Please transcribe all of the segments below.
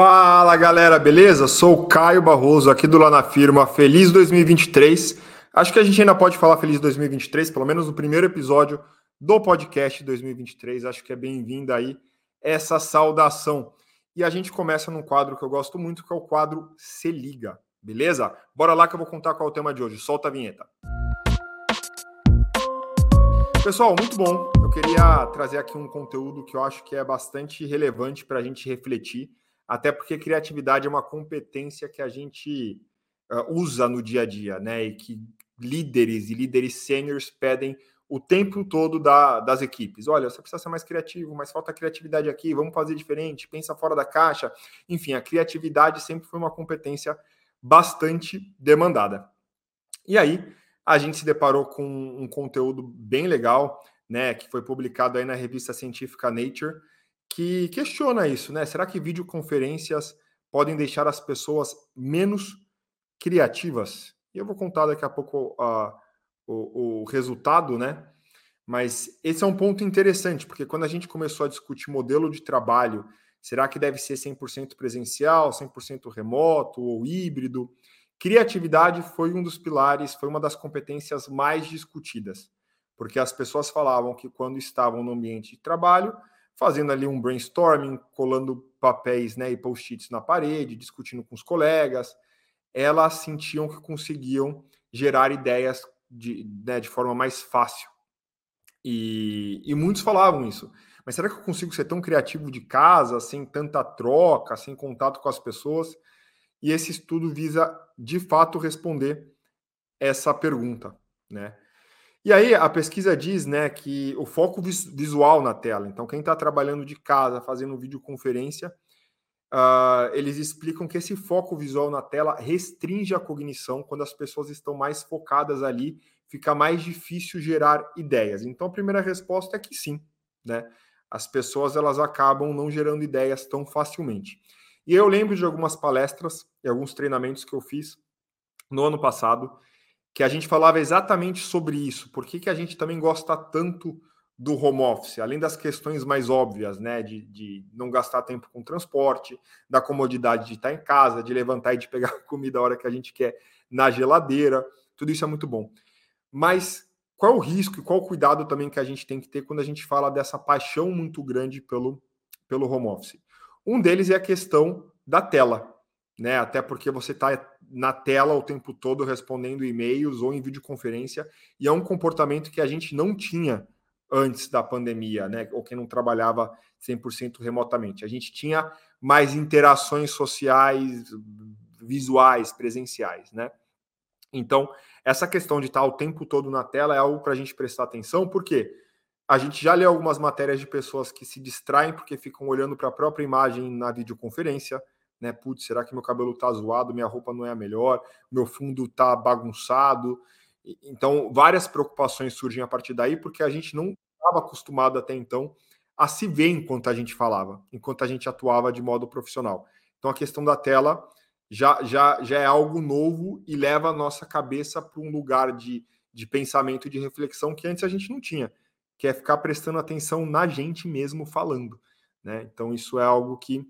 Fala galera, beleza? Sou o Caio Barroso aqui do Lá na Firma. Feliz 2023. Acho que a gente ainda pode falar feliz 2023, pelo menos no primeiro episódio do podcast 2023. Acho que é bem-vinda aí essa saudação. E a gente começa num quadro que eu gosto muito, que é o quadro Se Liga, beleza? Bora lá que eu vou contar qual é o tema de hoje. Solta a vinheta. Pessoal, muito bom. Eu queria trazer aqui um conteúdo que eu acho que é bastante relevante para a gente refletir até porque criatividade é uma competência que a gente uh, usa no dia a dia, né? E que líderes e líderes sêniores pedem o tempo todo da, das equipes. Olha, você precisa ser mais criativo, mas falta criatividade aqui, vamos fazer diferente, pensa fora da caixa. Enfim, a criatividade sempre foi uma competência bastante demandada. E aí, a gente se deparou com um conteúdo bem legal, né, que foi publicado aí na revista científica Nature, que questiona isso, né? Será que videoconferências podem deixar as pessoas menos criativas? E eu vou contar daqui a pouco uh, o, o resultado, né? Mas esse é um ponto interessante, porque quando a gente começou a discutir modelo de trabalho, será que deve ser 100% presencial, 100% remoto ou híbrido? Criatividade foi um dos pilares, foi uma das competências mais discutidas, porque as pessoas falavam que quando estavam no ambiente de trabalho, fazendo ali um brainstorming, colando papéis né, e post-its na parede, discutindo com os colegas, elas sentiam que conseguiam gerar ideias de, né, de forma mais fácil. E, e muitos falavam isso. Mas será que eu consigo ser tão criativo de casa, sem tanta troca, sem contato com as pessoas? E esse estudo visa, de fato, responder essa pergunta, né? E aí a pesquisa diz né, que o foco visual na tela, então quem está trabalhando de casa, fazendo videoconferência, uh, eles explicam que esse foco visual na tela restringe a cognição quando as pessoas estão mais focadas ali, fica mais difícil gerar ideias. Então a primeira resposta é que sim, né? As pessoas elas acabam não gerando ideias tão facilmente. E eu lembro de algumas palestras e alguns treinamentos que eu fiz no ano passado, que a gente falava exatamente sobre isso. Por que, que a gente também gosta tanto do home office, além das questões mais óbvias, né, de, de não gastar tempo com transporte, da comodidade de estar em casa, de levantar e de pegar comida a hora que a gente quer na geladeira, tudo isso é muito bom. Mas qual é o risco e qual o cuidado também que a gente tem que ter quando a gente fala dessa paixão muito grande pelo, pelo home office? Um deles é a questão da tela né? Até porque você está na tela o tempo todo respondendo e-mails ou em videoconferência, e é um comportamento que a gente não tinha antes da pandemia, né? Ou quem não trabalhava 100% remotamente. A gente tinha mais interações sociais, visuais, presenciais, né? Então, essa questão de estar o tempo todo na tela é algo para a gente prestar atenção, porque a gente já leu algumas matérias de pessoas que se distraem porque ficam olhando para a própria imagem na videoconferência, né? Putz, será que meu cabelo tá zoado, minha roupa não é a melhor, meu fundo tá bagunçado? Então, várias preocupações surgem a partir daí, porque a gente não estava acostumado até então a se ver enquanto a gente falava, enquanto a gente atuava de modo profissional. Então, a questão da tela já, já, já é algo novo e leva a nossa cabeça para um lugar de, de pensamento e de reflexão que antes a gente não tinha, que é ficar prestando atenção na gente mesmo falando. Né? Então, isso é algo que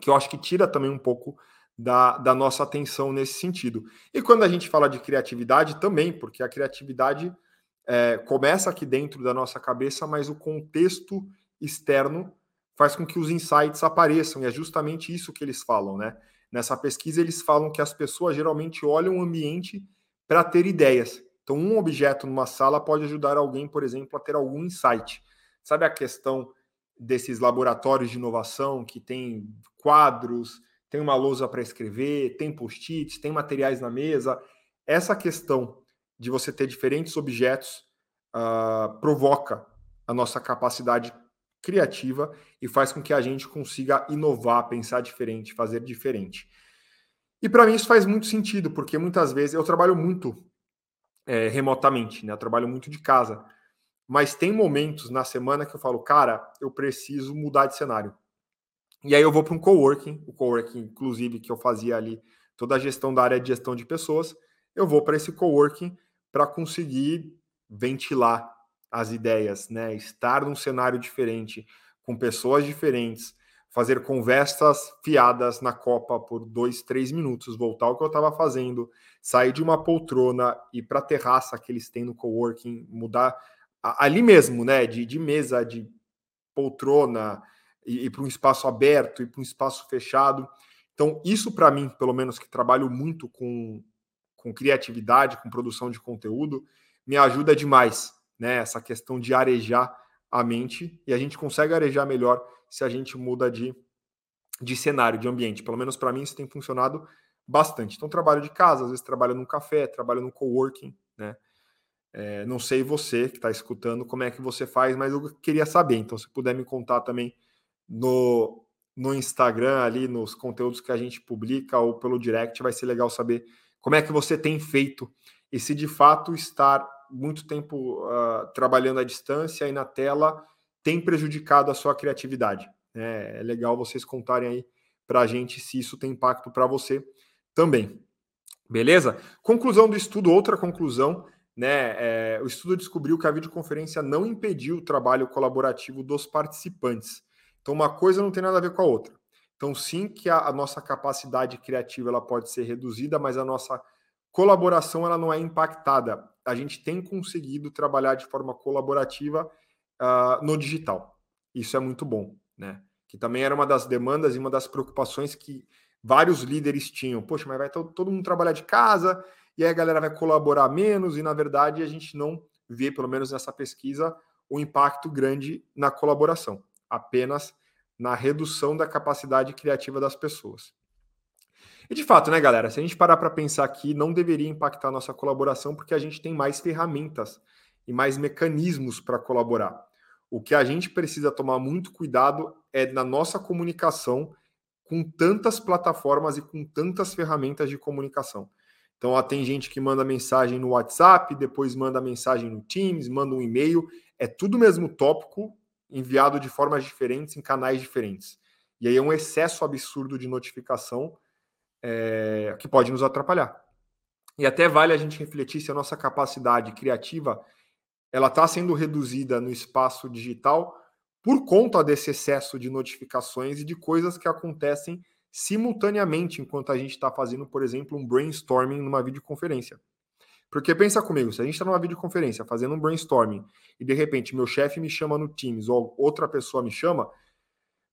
que eu acho que tira também um pouco da, da nossa atenção nesse sentido. E quando a gente fala de criatividade, também, porque a criatividade é, começa aqui dentro da nossa cabeça, mas o contexto externo faz com que os insights apareçam, e é justamente isso que eles falam, né? Nessa pesquisa, eles falam que as pessoas geralmente olham o ambiente para ter ideias. Então, um objeto numa sala pode ajudar alguém, por exemplo, a ter algum insight. Sabe a questão desses laboratórios de inovação que tem quadros, tem uma lousa para escrever, tem post-its, tem materiais na mesa. Essa questão de você ter diferentes objetos uh, provoca a nossa capacidade criativa e faz com que a gente consiga inovar, pensar diferente, fazer diferente. E para mim isso faz muito sentido, porque muitas vezes eu trabalho muito é, remotamente, né? Eu trabalho muito de casa mas tem momentos na semana que eu falo, cara, eu preciso mudar de cenário. E aí eu vou para um coworking, o coworking, inclusive, que eu fazia ali toda a gestão da área de gestão de pessoas, eu vou para esse coworking para conseguir ventilar as ideias, né? Estar num cenário diferente, com pessoas diferentes, fazer conversas fiadas na Copa por dois, três minutos, voltar ao que eu estava fazendo, sair de uma poltrona e para a terraça que eles têm no coworking, mudar ali mesmo, né? De, de mesa, de poltrona, e, e para um espaço aberto, e para um espaço fechado. Então, isso para mim, pelo menos que trabalho muito com, com criatividade, com produção de conteúdo, me ajuda demais, né? Essa questão de arejar a mente e a gente consegue arejar melhor se a gente muda de, de cenário, de ambiente. Pelo menos para mim isso tem funcionado bastante. Então, trabalho de casa, às vezes trabalho num café, trabalho no coworking, né? É, não sei você que está escutando como é que você faz, mas eu queria saber. Então, se puder me contar também no, no Instagram, ali nos conteúdos que a gente publica ou pelo direct, vai ser legal saber como é que você tem feito e se de fato estar muito tempo uh, trabalhando à distância e na tela tem prejudicado a sua criatividade. É, é legal vocês contarem aí para a gente se isso tem impacto para você também. Beleza? Conclusão do estudo, outra conclusão, né? É, o estudo descobriu que a videoconferência não impediu o trabalho colaborativo dos participantes. Então, uma coisa não tem nada a ver com a outra. Então, sim que a, a nossa capacidade criativa ela pode ser reduzida, mas a nossa colaboração ela não é impactada. A gente tem conseguido trabalhar de forma colaborativa uh, no digital. Isso é muito bom, né? Que também era uma das demandas e uma das preocupações que vários líderes tinham. Poxa, mas vai todo mundo trabalhar de casa e aí a galera vai colaborar menos, e na verdade a gente não vê, pelo menos nessa pesquisa, um impacto grande na colaboração, apenas na redução da capacidade criativa das pessoas. E de fato, né, galera, se a gente parar para pensar aqui, não deveria impactar a nossa colaboração, porque a gente tem mais ferramentas e mais mecanismos para colaborar. O que a gente precisa tomar muito cuidado é na nossa comunicação com tantas plataformas e com tantas ferramentas de comunicação. Então, ó, tem gente que manda mensagem no WhatsApp, depois manda mensagem no Teams, manda um e-mail. É tudo mesmo tópico, enviado de formas diferentes, em canais diferentes. E aí é um excesso absurdo de notificação é, que pode nos atrapalhar. E até vale a gente refletir se a nossa capacidade criativa ela está sendo reduzida no espaço digital por conta desse excesso de notificações e de coisas que acontecem simultaneamente enquanto a gente está fazendo, por exemplo, um brainstorming numa videoconferência. Porque pensa comigo, se a gente está numa videoconferência fazendo um brainstorming e de repente meu chefe me chama no Teams ou outra pessoa me chama,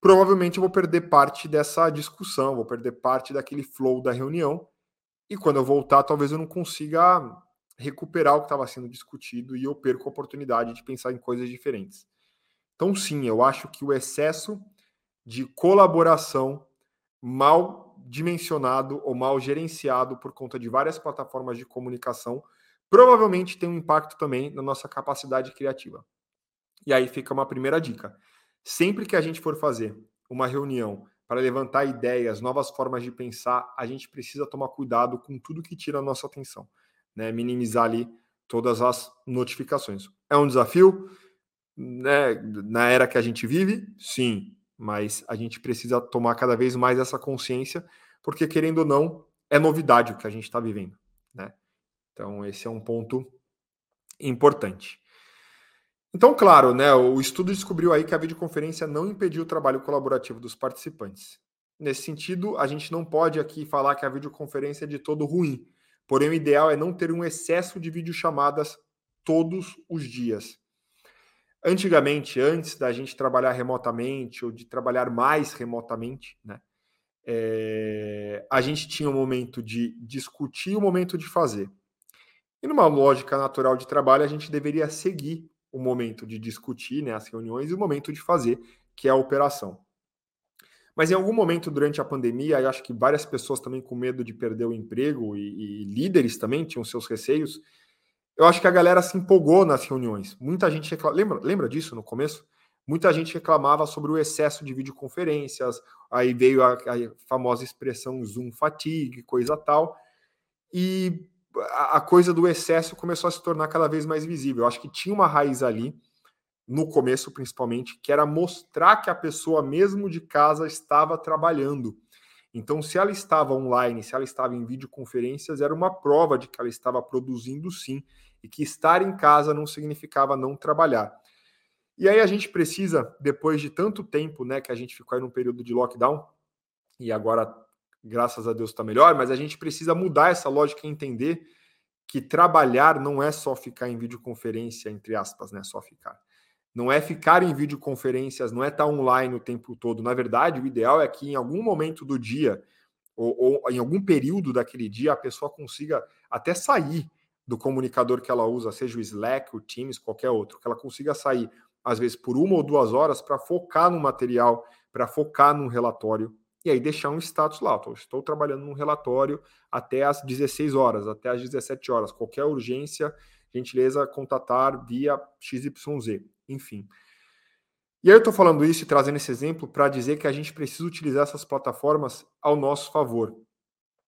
provavelmente eu vou perder parte dessa discussão, vou perder parte daquele flow da reunião. E quando eu voltar, talvez eu não consiga recuperar o que estava sendo discutido e eu perco a oportunidade de pensar em coisas diferentes. Então, sim, eu acho que o excesso de colaboração mal dimensionado ou mal gerenciado por conta de várias plataformas de comunicação provavelmente tem um impacto também na nossa capacidade criativa. E aí fica uma primeira dica. Sempre que a gente for fazer uma reunião para levantar ideias, novas formas de pensar, a gente precisa tomar cuidado com tudo que tira a nossa atenção né, minimizar ali todas as notificações. É um desafio, né, na era que a gente vive, sim, mas a gente precisa tomar cada vez mais essa consciência, porque querendo ou não, é novidade o que a gente está vivendo, né? Então esse é um ponto importante. Então, claro, né, o estudo descobriu aí que a videoconferência não impediu o trabalho colaborativo dos participantes. Nesse sentido, a gente não pode aqui falar que a videoconferência é de todo ruim, Porém, o ideal é não ter um excesso de videochamadas todos os dias. Antigamente, antes da gente trabalhar remotamente ou de trabalhar mais remotamente, né, é, a gente tinha um momento de discutir e um momento de fazer. E numa lógica natural de trabalho, a gente deveria seguir o momento de discutir né, as reuniões e o momento de fazer, que é a operação. Mas em algum momento durante a pandemia, eu acho que várias pessoas também com medo de perder o emprego e, e líderes também tinham seus receios. Eu acho que a galera se empolgou nas reuniões. Muita gente lembra, lembra disso no começo? Muita gente reclamava sobre o excesso de videoconferências, aí veio a, a famosa expressão Zoom fatigue, coisa tal. E a, a coisa do excesso começou a se tornar cada vez mais visível. Eu acho que tinha uma raiz ali no começo principalmente, que era mostrar que a pessoa, mesmo de casa, estava trabalhando. Então, se ela estava online, se ela estava em videoconferências, era uma prova de que ela estava produzindo sim, e que estar em casa não significava não trabalhar. E aí a gente precisa, depois de tanto tempo, né, que a gente ficou aí num período de lockdown, e agora, graças a Deus, está melhor, mas a gente precisa mudar essa lógica e entender que trabalhar não é só ficar em videoconferência, entre aspas, né? Só ficar. Não é ficar em videoconferências, não é estar online o tempo todo. Na verdade, o ideal é que em algum momento do dia, ou, ou em algum período daquele dia, a pessoa consiga até sair do comunicador que ela usa, seja o Slack, o Teams, qualquer outro, que ela consiga sair, às vezes, por uma ou duas horas para focar no material, para focar num relatório e aí deixar um status lá. Estou trabalhando num relatório até às 16 horas, até às 17 horas. Qualquer urgência, gentileza, contatar via XYZ, enfim. E aí eu estou falando isso e trazendo esse exemplo para dizer que a gente precisa utilizar essas plataformas ao nosso favor.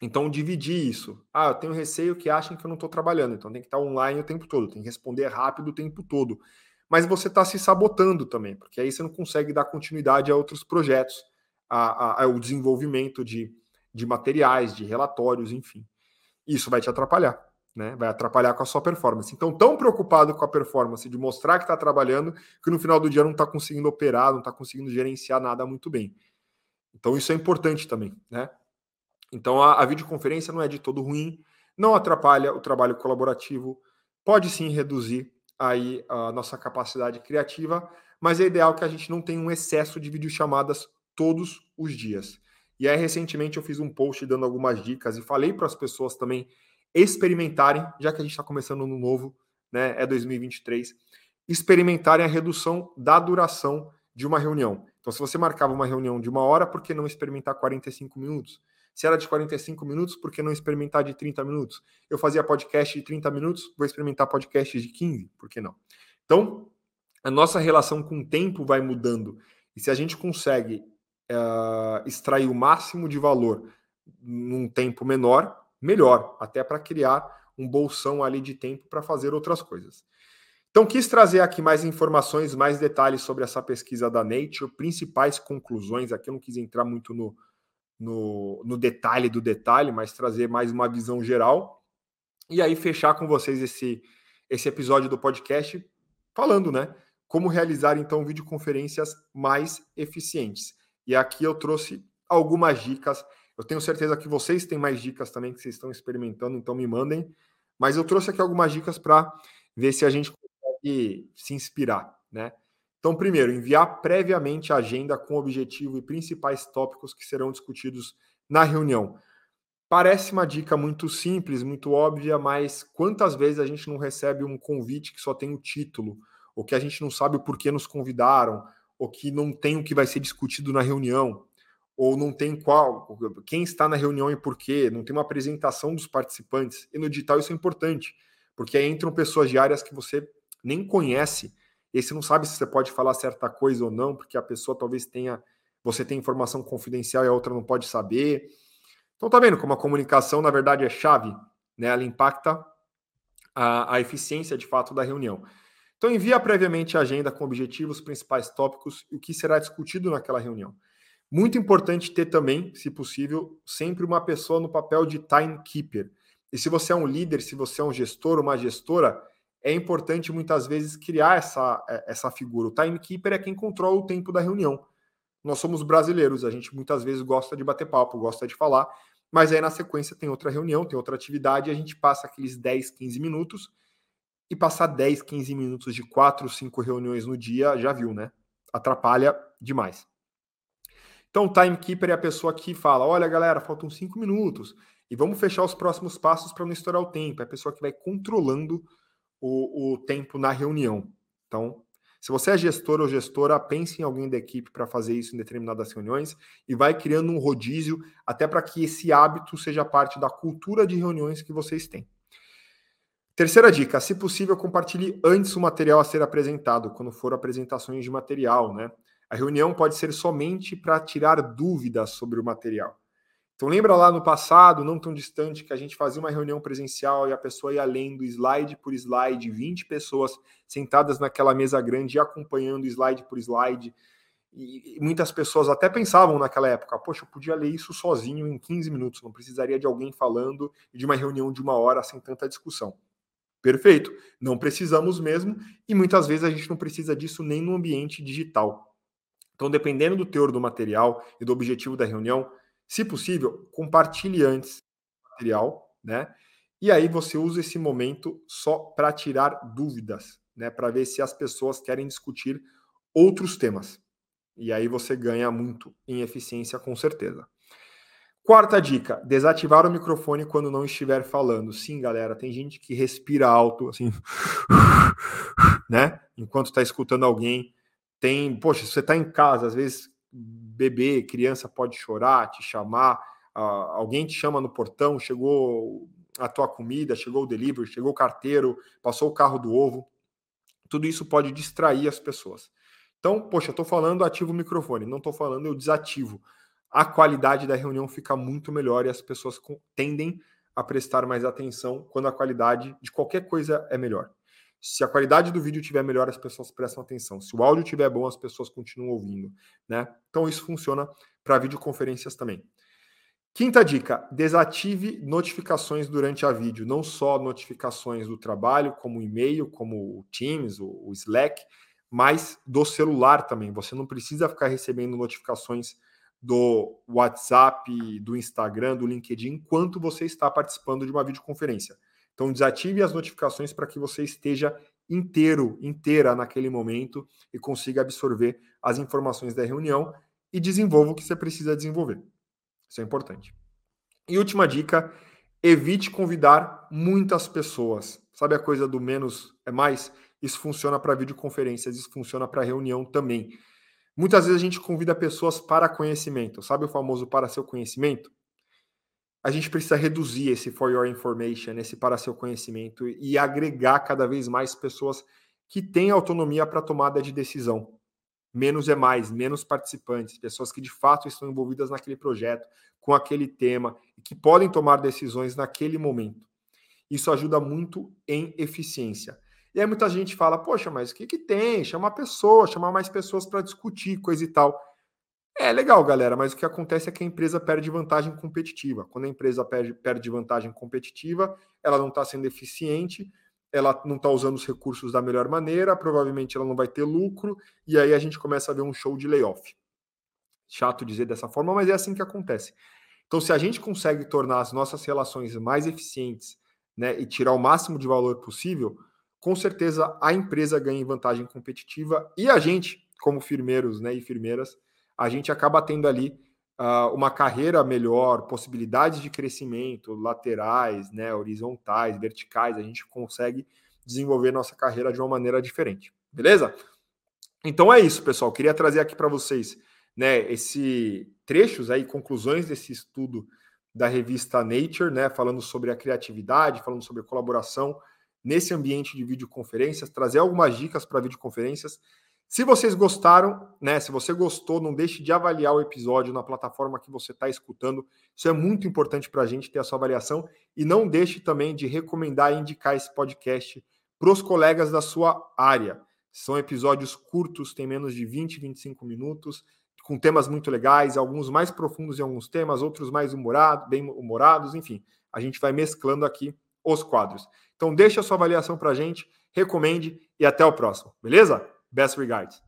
Então, dividir isso. Ah, eu tenho receio que achem que eu não estou trabalhando, então tem que estar online o tempo todo, tem que responder rápido o tempo todo. Mas você está se sabotando também, porque aí você não consegue dar continuidade a outros projetos ao desenvolvimento de, de materiais, de relatórios, enfim. Isso vai te atrapalhar, né? Vai atrapalhar com a sua performance. Então, tão preocupado com a performance de mostrar que está trabalhando, que no final do dia não está conseguindo operar, não está conseguindo gerenciar nada muito bem. Então, isso é importante também, né? Então, a, a videoconferência não é de todo ruim, não atrapalha o trabalho colaborativo, pode sim reduzir aí a nossa capacidade criativa, mas é ideal que a gente não tenha um excesso de videochamadas todos os dias. E aí, recentemente, eu fiz um post dando algumas dicas e falei para as pessoas também experimentarem, já que a gente está começando no novo, né? É 2023, experimentarem a redução da duração de uma reunião. Então, se você marcava uma reunião de uma hora, por que não experimentar 45 minutos? Se era de 45 minutos, por que não experimentar de 30 minutos? Eu fazia podcast de 30 minutos, vou experimentar podcast de 15, por que não? Então, a nossa relação com o tempo vai mudando. E se a gente consegue uh, extrair o máximo de valor num tempo menor, melhor, até para criar um bolsão ali de tempo para fazer outras coisas. Então, quis trazer aqui mais informações, mais detalhes sobre essa pesquisa da Nature, principais conclusões. Aqui eu não quis entrar muito no, no, no detalhe do detalhe, mas trazer mais uma visão geral. E aí, fechar com vocês esse, esse episódio do podcast falando, né? Como realizar, então, videoconferências mais eficientes. E aqui eu trouxe algumas dicas. Eu tenho certeza que vocês têm mais dicas também que vocês estão experimentando, então me mandem. Mas eu trouxe aqui algumas dicas para ver se a gente consegue se inspirar, né? Então, primeiro, enviar previamente a agenda com objetivo e principais tópicos que serão discutidos na reunião. Parece uma dica muito simples, muito óbvia, mas quantas vezes a gente não recebe um convite que só tem o título, ou que a gente não sabe o porquê nos convidaram, ou que não tem o que vai ser discutido na reunião, ou não tem qual, quem está na reunião e por quê, não tem uma apresentação dos participantes. E no digital isso é importante, porque aí entram pessoas diárias que você nem conhece, e você não sabe se você pode falar certa coisa ou não, porque a pessoa talvez tenha, você tem informação confidencial e a outra não pode saber. Então tá vendo como a comunicação na verdade é chave, né? Ela impacta a, a eficiência de fato da reunião. Então, envia previamente a agenda com objetivos, principais tópicos e o que será discutido naquela reunião. Muito importante ter também, se possível, sempre uma pessoa no papel de timekeeper. E se você é um líder, se você é um gestor, uma gestora, é importante muitas vezes criar essa, é, essa figura. O timekeeper é quem controla o tempo da reunião. Nós somos brasileiros, a gente muitas vezes gosta de bater papo, gosta de falar, mas aí na sequência tem outra reunião, tem outra atividade, e a gente passa aqueles 10, 15 minutos e passar 10, 15 minutos de 4, 5 reuniões no dia, já viu, né? Atrapalha demais. Então, o timekeeper é a pessoa que fala: olha, galera, faltam 5 minutos e vamos fechar os próximos passos para não estourar o tempo. É a pessoa que vai controlando o, o tempo na reunião. Então, se você é gestor ou gestora, pense em alguém da equipe para fazer isso em determinadas reuniões e vai criando um rodízio até para que esse hábito seja parte da cultura de reuniões que vocês têm. Terceira dica: se possível, compartilhe antes o material a ser apresentado, quando for apresentações de material, né? A reunião pode ser somente para tirar dúvidas sobre o material. Então lembra lá no passado, não tão distante, que a gente fazia uma reunião presencial e a pessoa ia lendo slide por slide, 20 pessoas sentadas naquela mesa grande acompanhando slide por slide. E muitas pessoas até pensavam naquela época, poxa, eu podia ler isso sozinho em 15 minutos, não precisaria de alguém falando e de uma reunião de uma hora sem tanta discussão. Perfeito. Não precisamos mesmo, e muitas vezes a gente não precisa disso nem no ambiente digital. Então, dependendo do teor do material e do objetivo da reunião, se possível, compartilhe antes o material, né? E aí você usa esse momento só para tirar dúvidas, né? Para ver se as pessoas querem discutir outros temas. E aí você ganha muito em eficiência, com certeza. Quarta dica: desativar o microfone quando não estiver falando. Sim, galera, tem gente que respira alto, assim, né? Enquanto está escutando alguém. Tem, poxa, você está em casa, às vezes bebê, criança pode chorar, te chamar, uh, alguém te chama no portão, chegou a tua comida, chegou o delivery, chegou o carteiro, passou o carro do ovo. Tudo isso pode distrair as pessoas. Então, poxa, eu estou falando, ativo o microfone, não estou falando, eu desativo a qualidade da reunião fica muito melhor e as pessoas tendem a prestar mais atenção quando a qualidade de qualquer coisa é melhor. Se a qualidade do vídeo tiver melhor, as pessoas prestam atenção. Se o áudio tiver bom, as pessoas continuam ouvindo, né? Então isso funciona para videoconferências também. Quinta dica: desative notificações durante a vídeo, não só notificações do trabalho, como e-mail, como o Teams, o Slack, mas do celular também. Você não precisa ficar recebendo notificações do WhatsApp, do Instagram, do LinkedIn, enquanto você está participando de uma videoconferência. Então, desative as notificações para que você esteja inteiro, inteira naquele momento e consiga absorver as informações da reunião e desenvolva o que você precisa desenvolver. Isso é importante. E última dica: evite convidar muitas pessoas. Sabe a coisa do menos é mais? Isso funciona para videoconferências, isso funciona para reunião também. Muitas vezes a gente convida pessoas para conhecimento. Sabe o famoso para seu conhecimento? A gente precisa reduzir esse for your information, esse para seu conhecimento e agregar cada vez mais pessoas que têm autonomia para tomada de decisão. Menos é mais, menos participantes, pessoas que de fato estão envolvidas naquele projeto, com aquele tema e que podem tomar decisões naquele momento. Isso ajuda muito em eficiência. E aí muita gente fala, poxa, mas o que, que tem? Chamar pessoa, chamar mais pessoas para discutir, coisa e tal. É legal, galera, mas o que acontece é que a empresa perde vantagem competitiva. Quando a empresa perde, perde vantagem competitiva, ela não está sendo eficiente, ela não está usando os recursos da melhor maneira, provavelmente ela não vai ter lucro, e aí a gente começa a ver um show de layoff. Chato dizer dessa forma, mas é assim que acontece. Então, se a gente consegue tornar as nossas relações mais eficientes né, e tirar o máximo de valor possível, com certeza a empresa ganha em vantagem competitiva e a gente, como firmeiros né, e firmeiras, a gente acaba tendo ali uh, uma carreira melhor, possibilidades de crescimento laterais, né, horizontais, verticais, a gente consegue desenvolver nossa carreira de uma maneira diferente, beleza? Então é isso, pessoal. Queria trazer aqui para vocês, né, esse trechos aí, conclusões desse estudo da revista Nature, né, falando sobre a criatividade, falando sobre a colaboração nesse ambiente de videoconferências, trazer algumas dicas para videoconferências. Se vocês gostaram, né? Se você gostou, não deixe de avaliar o episódio na plataforma que você está escutando. Isso é muito importante para a gente ter a sua avaliação. E não deixe também de recomendar e indicar esse podcast para os colegas da sua área. São episódios curtos, tem menos de 20, 25 minutos, com temas muito legais, alguns mais profundos em alguns temas, outros mais humorado, bem humorados, enfim. A gente vai mesclando aqui os quadros. Então, deixe a sua avaliação para a gente, recomende e até o próximo, beleza? Best regards.